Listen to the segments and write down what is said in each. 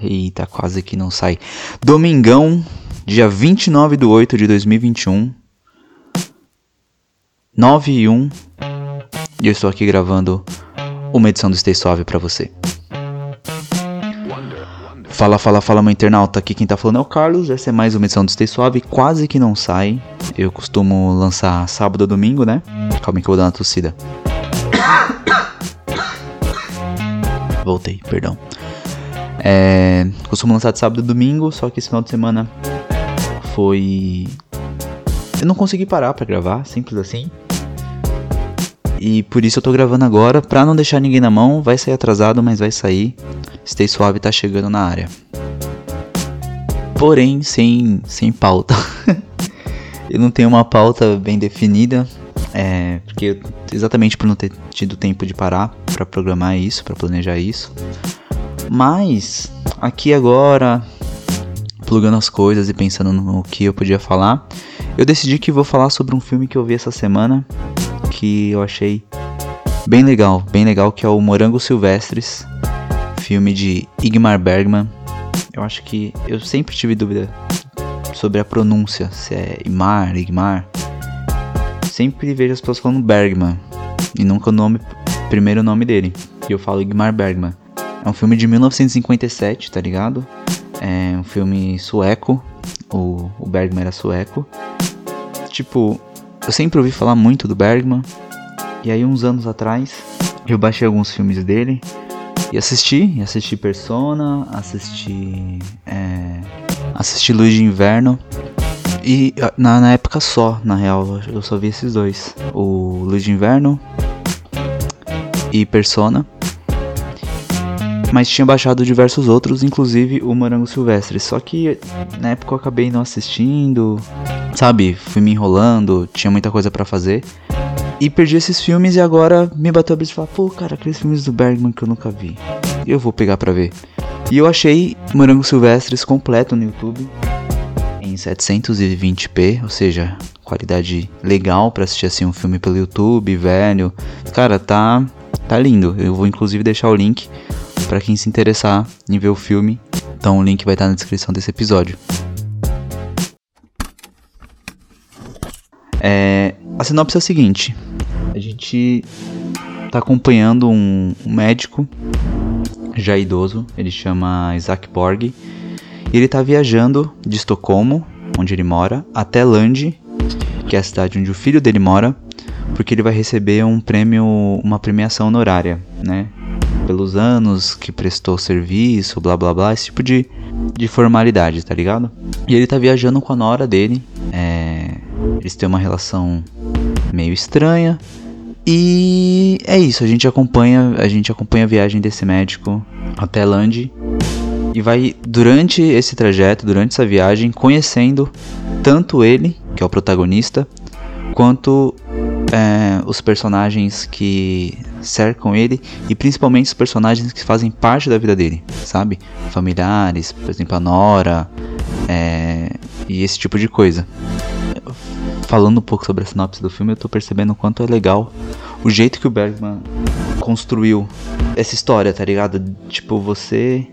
Eita, quase que não sai. Domingão, dia 29 de 8 de 2021. 9 e 1. E eu estou aqui gravando uma edição do Stay Suave pra você. Fala, fala, fala, meu internauta. Aqui quem tá falando é o Carlos. Essa é mais uma edição do Stay Suave. Quase que não sai. Eu costumo lançar sábado ou domingo, né? Calma que eu vou dar uma tossida. Voltei, perdão. É, costumo lançar de sábado e domingo, só que esse final de semana foi. Eu não consegui parar para gravar, simples assim. E por isso eu tô gravando agora, pra não deixar ninguém na mão. Vai sair atrasado, mas vai sair. Stay Suave tá chegando na área. Porém, sem, sem pauta. eu não tenho uma pauta bem definida. É, porque exatamente por não ter tido tempo de parar para programar isso, para planejar isso. Mas aqui agora, plugando as coisas e pensando no que eu podia falar, eu decidi que vou falar sobre um filme que eu vi essa semana que eu achei bem legal, bem legal, que é o Morango Silvestres, filme de Igmar Bergman. Eu acho que eu sempre tive dúvida sobre a pronúncia, se é Igmar, Igmar. Sempre vejo as pessoas falando Bergman e nunca o nome, primeiro nome dele. E eu falo Igmar Bergman. É um filme de 1957, tá ligado? É um filme sueco. O, o Bergman era sueco. Tipo, eu sempre ouvi falar muito do Bergman. E aí, uns anos atrás, eu baixei alguns filmes dele e assisti. Assisti Persona, assisti. É, assisti Luz de Inverno. E na, na, época só, na real, eu só vi esses dois: o Luz de Inverno e Persona. Mas tinha baixado diversos outros, inclusive o Morango Silvestre. Só que na época eu acabei não assistindo, sabe? Fui me enrolando, tinha muita coisa para fazer. E perdi esses filmes e agora me bateu a brisa e falar, pô, cara, aqueles filmes do Bergman que eu nunca vi. Eu vou pegar pra ver. E eu achei Morango Silvestres completo no YouTube. Em 720p, ou seja, qualidade legal para assistir assim um filme pelo YouTube, velho. Cara, tá tá lindo. Eu vou inclusive deixar o link para quem se interessar em ver o filme. Então o link vai estar na descrição desse episódio. É, a sinopse é a seguinte: a gente está acompanhando um, um, médico já idoso, ele chama Isaac Borg, e ele está viajando de Estocolmo, onde ele mora, até Lund, que é a cidade onde o filho dele mora, porque ele vai receber um prêmio, uma premiação honorária, né? Pelos anos que prestou serviço, blá blá blá, esse tipo de, de formalidade, tá ligado? E ele tá viajando com a nora dele, é, eles têm uma relação meio estranha. E é isso, a gente acompanha, a gente acompanha a viagem desse médico até Land e vai durante esse trajeto, durante essa viagem, conhecendo tanto ele, que é o protagonista, quanto é, os personagens que cercam ele e principalmente os personagens que fazem parte da vida dele, sabe? Familiares, por exemplo, a Nora é, e esse tipo de coisa. Falando um pouco sobre a sinopse do filme, eu tô percebendo o quanto é legal o jeito que o Bergman construiu essa história, tá ligado? Tipo, você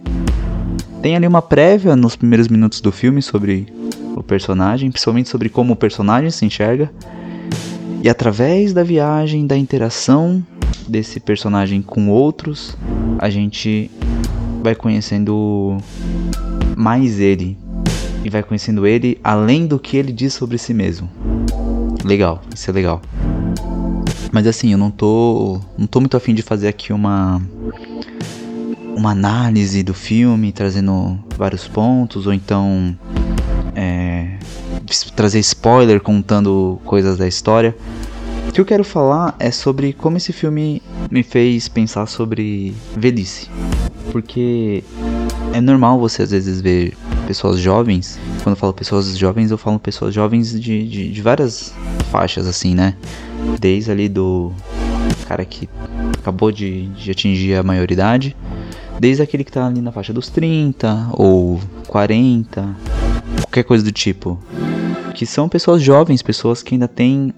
tem ali uma prévia nos primeiros minutos do filme sobre o personagem, principalmente sobre como o personagem se enxerga. E através da viagem, da interação desse personagem com outros, a gente vai conhecendo mais ele. E vai conhecendo ele além do que ele diz sobre si mesmo. Legal, isso é legal. Mas assim, eu não tô, não tô muito afim de fazer aqui uma uma análise do filme, trazendo vários pontos, ou então é, trazer spoiler contando coisas da história. O que eu quero falar é sobre como esse filme me fez pensar sobre velhice. Porque é normal você às vezes ver pessoas jovens. Quando eu falo pessoas jovens, eu falo pessoas jovens de, de, de várias faixas, assim, né? Desde ali do cara que acabou de, de atingir a maioridade, desde aquele que tá ali na faixa dos 30 ou 40, qualquer coisa do tipo. Que são pessoas jovens, pessoas que ainda têm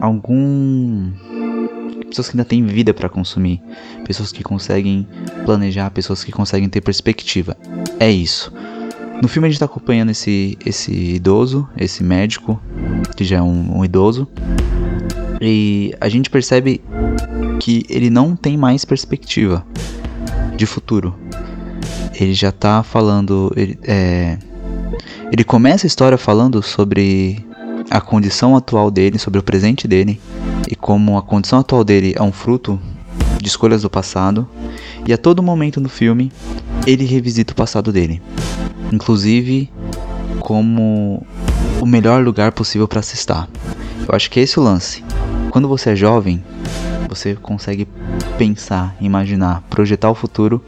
algum pessoas que ainda têm vida para consumir, pessoas que conseguem planejar, pessoas que conseguem ter perspectiva. É isso. No filme a gente tá acompanhando esse, esse idoso, esse médico, que já é um, um idoso, e a gente percebe que ele não tem mais perspectiva de futuro. Ele já tá falando. Ele, é, ele começa a história falando sobre a condição atual dele, sobre o presente dele e como a condição atual dele é um fruto de escolhas do passado. E a todo momento no filme ele revisita o passado dele, inclusive como o melhor lugar possível para se estar. Eu acho que é esse o lance. Quando você é jovem, você consegue pensar, imaginar, projetar o futuro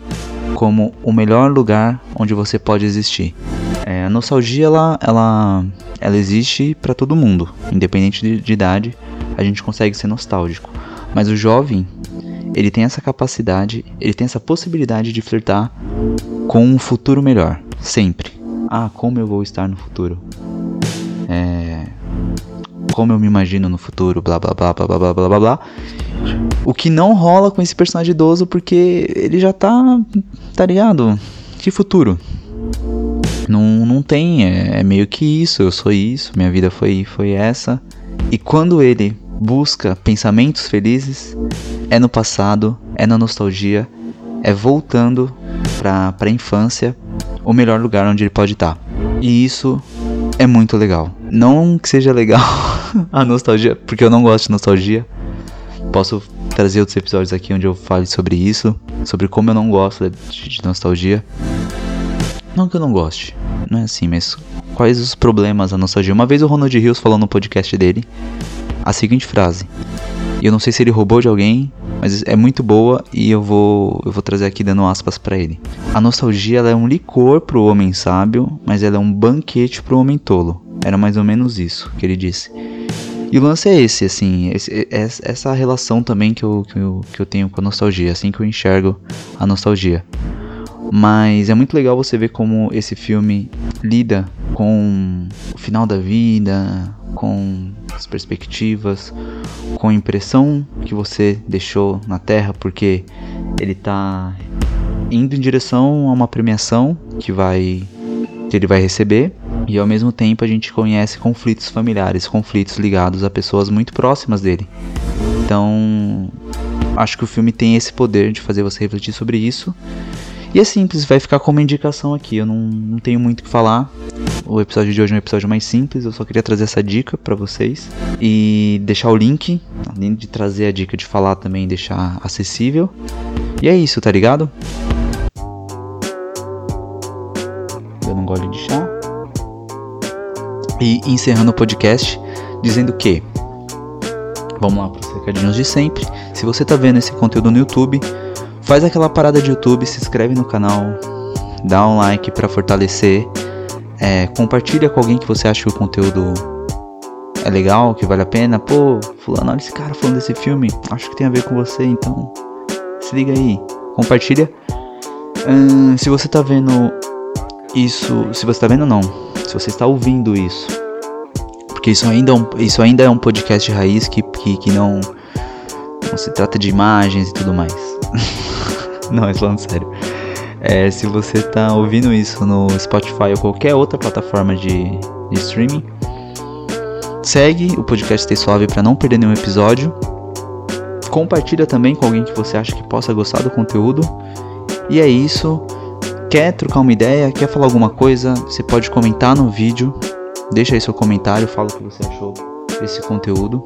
como o melhor lugar onde você pode existir. É, a nostalgia ela, ela, ela existe para todo mundo, independente de, de idade, a gente consegue ser nostálgico. Mas o jovem, ele tem essa capacidade, ele tem essa possibilidade de flertar com um futuro melhor, sempre. Ah, como eu vou estar no futuro? É, como eu me imagino no futuro, blá blá blá blá blá blá blá blá. O que não rola com esse personagem idoso porque ele já tá, tá ligado? Que futuro? Não, não tem, é, é meio que isso, eu sou isso, minha vida foi, foi essa. E quando ele busca pensamentos felizes, é no passado, é na nostalgia, é voltando para a infância, o melhor lugar onde ele pode estar. Tá. E isso é muito legal. Não que seja legal a nostalgia, porque eu não gosto de nostalgia. Posso trazer outros episódios aqui onde eu fale sobre isso, sobre como eu não gosto de, de nostalgia. Não que eu não goste, não é assim, mas quais os problemas da nostalgia? Uma vez o Ronald Rios falou no podcast dele a seguinte frase. E eu não sei se ele roubou de alguém, mas é muito boa e eu vou eu vou trazer aqui dando aspas para ele. A nostalgia é um licor pro homem sábio, mas ela é um banquete pro homem tolo. Era mais ou menos isso que ele disse. E o lance é esse, assim, esse, essa relação também que eu, que, eu, que eu tenho com a nostalgia, assim que eu enxergo a nostalgia. Mas é muito legal você ver como esse filme lida com o final da vida, com as perspectivas, com a impressão que você deixou na Terra, porque ele está indo em direção a uma premiação que vai que ele vai receber e ao mesmo tempo a gente conhece conflitos familiares, conflitos ligados a pessoas muito próximas dele. Então, acho que o filme tem esse poder de fazer você refletir sobre isso e é simples, vai ficar como indicação aqui. Eu não, não tenho muito o que falar. O episódio de hoje é um episódio mais simples. Eu só queria trazer essa dica para vocês e deixar o link, além de trazer a dica de falar também, deixar acessível. E é isso, tá ligado? Eu não gosto de chá. E encerrando o podcast dizendo que Vamos lá para os recadinhos de sempre. Se você está vendo esse conteúdo no YouTube, Faz aquela parada de YouTube, se inscreve no canal, dá um like para fortalecer, é, compartilha com alguém que você acha que o conteúdo é legal, que vale a pena. Pô, fulano, olha esse cara falando desse filme, acho que tem a ver com você, então se liga aí, compartilha. Hum, se você tá vendo isso, se você tá vendo não, se você está ouvindo isso, porque isso ainda é um, isso ainda é um podcast raiz que, que, que não, não se trata de imagens e tudo mais. Não, é falando sério. É, se você tá ouvindo isso no Spotify ou qualquer outra plataforma de, de streaming, segue o podcast Stay Suave para não perder nenhum episódio. Compartilha também com alguém que você acha que possa gostar do conteúdo. E é isso. Quer trocar uma ideia? Quer falar alguma coisa? Você pode comentar no vídeo. Deixa aí seu comentário, fala o que você achou desse conteúdo.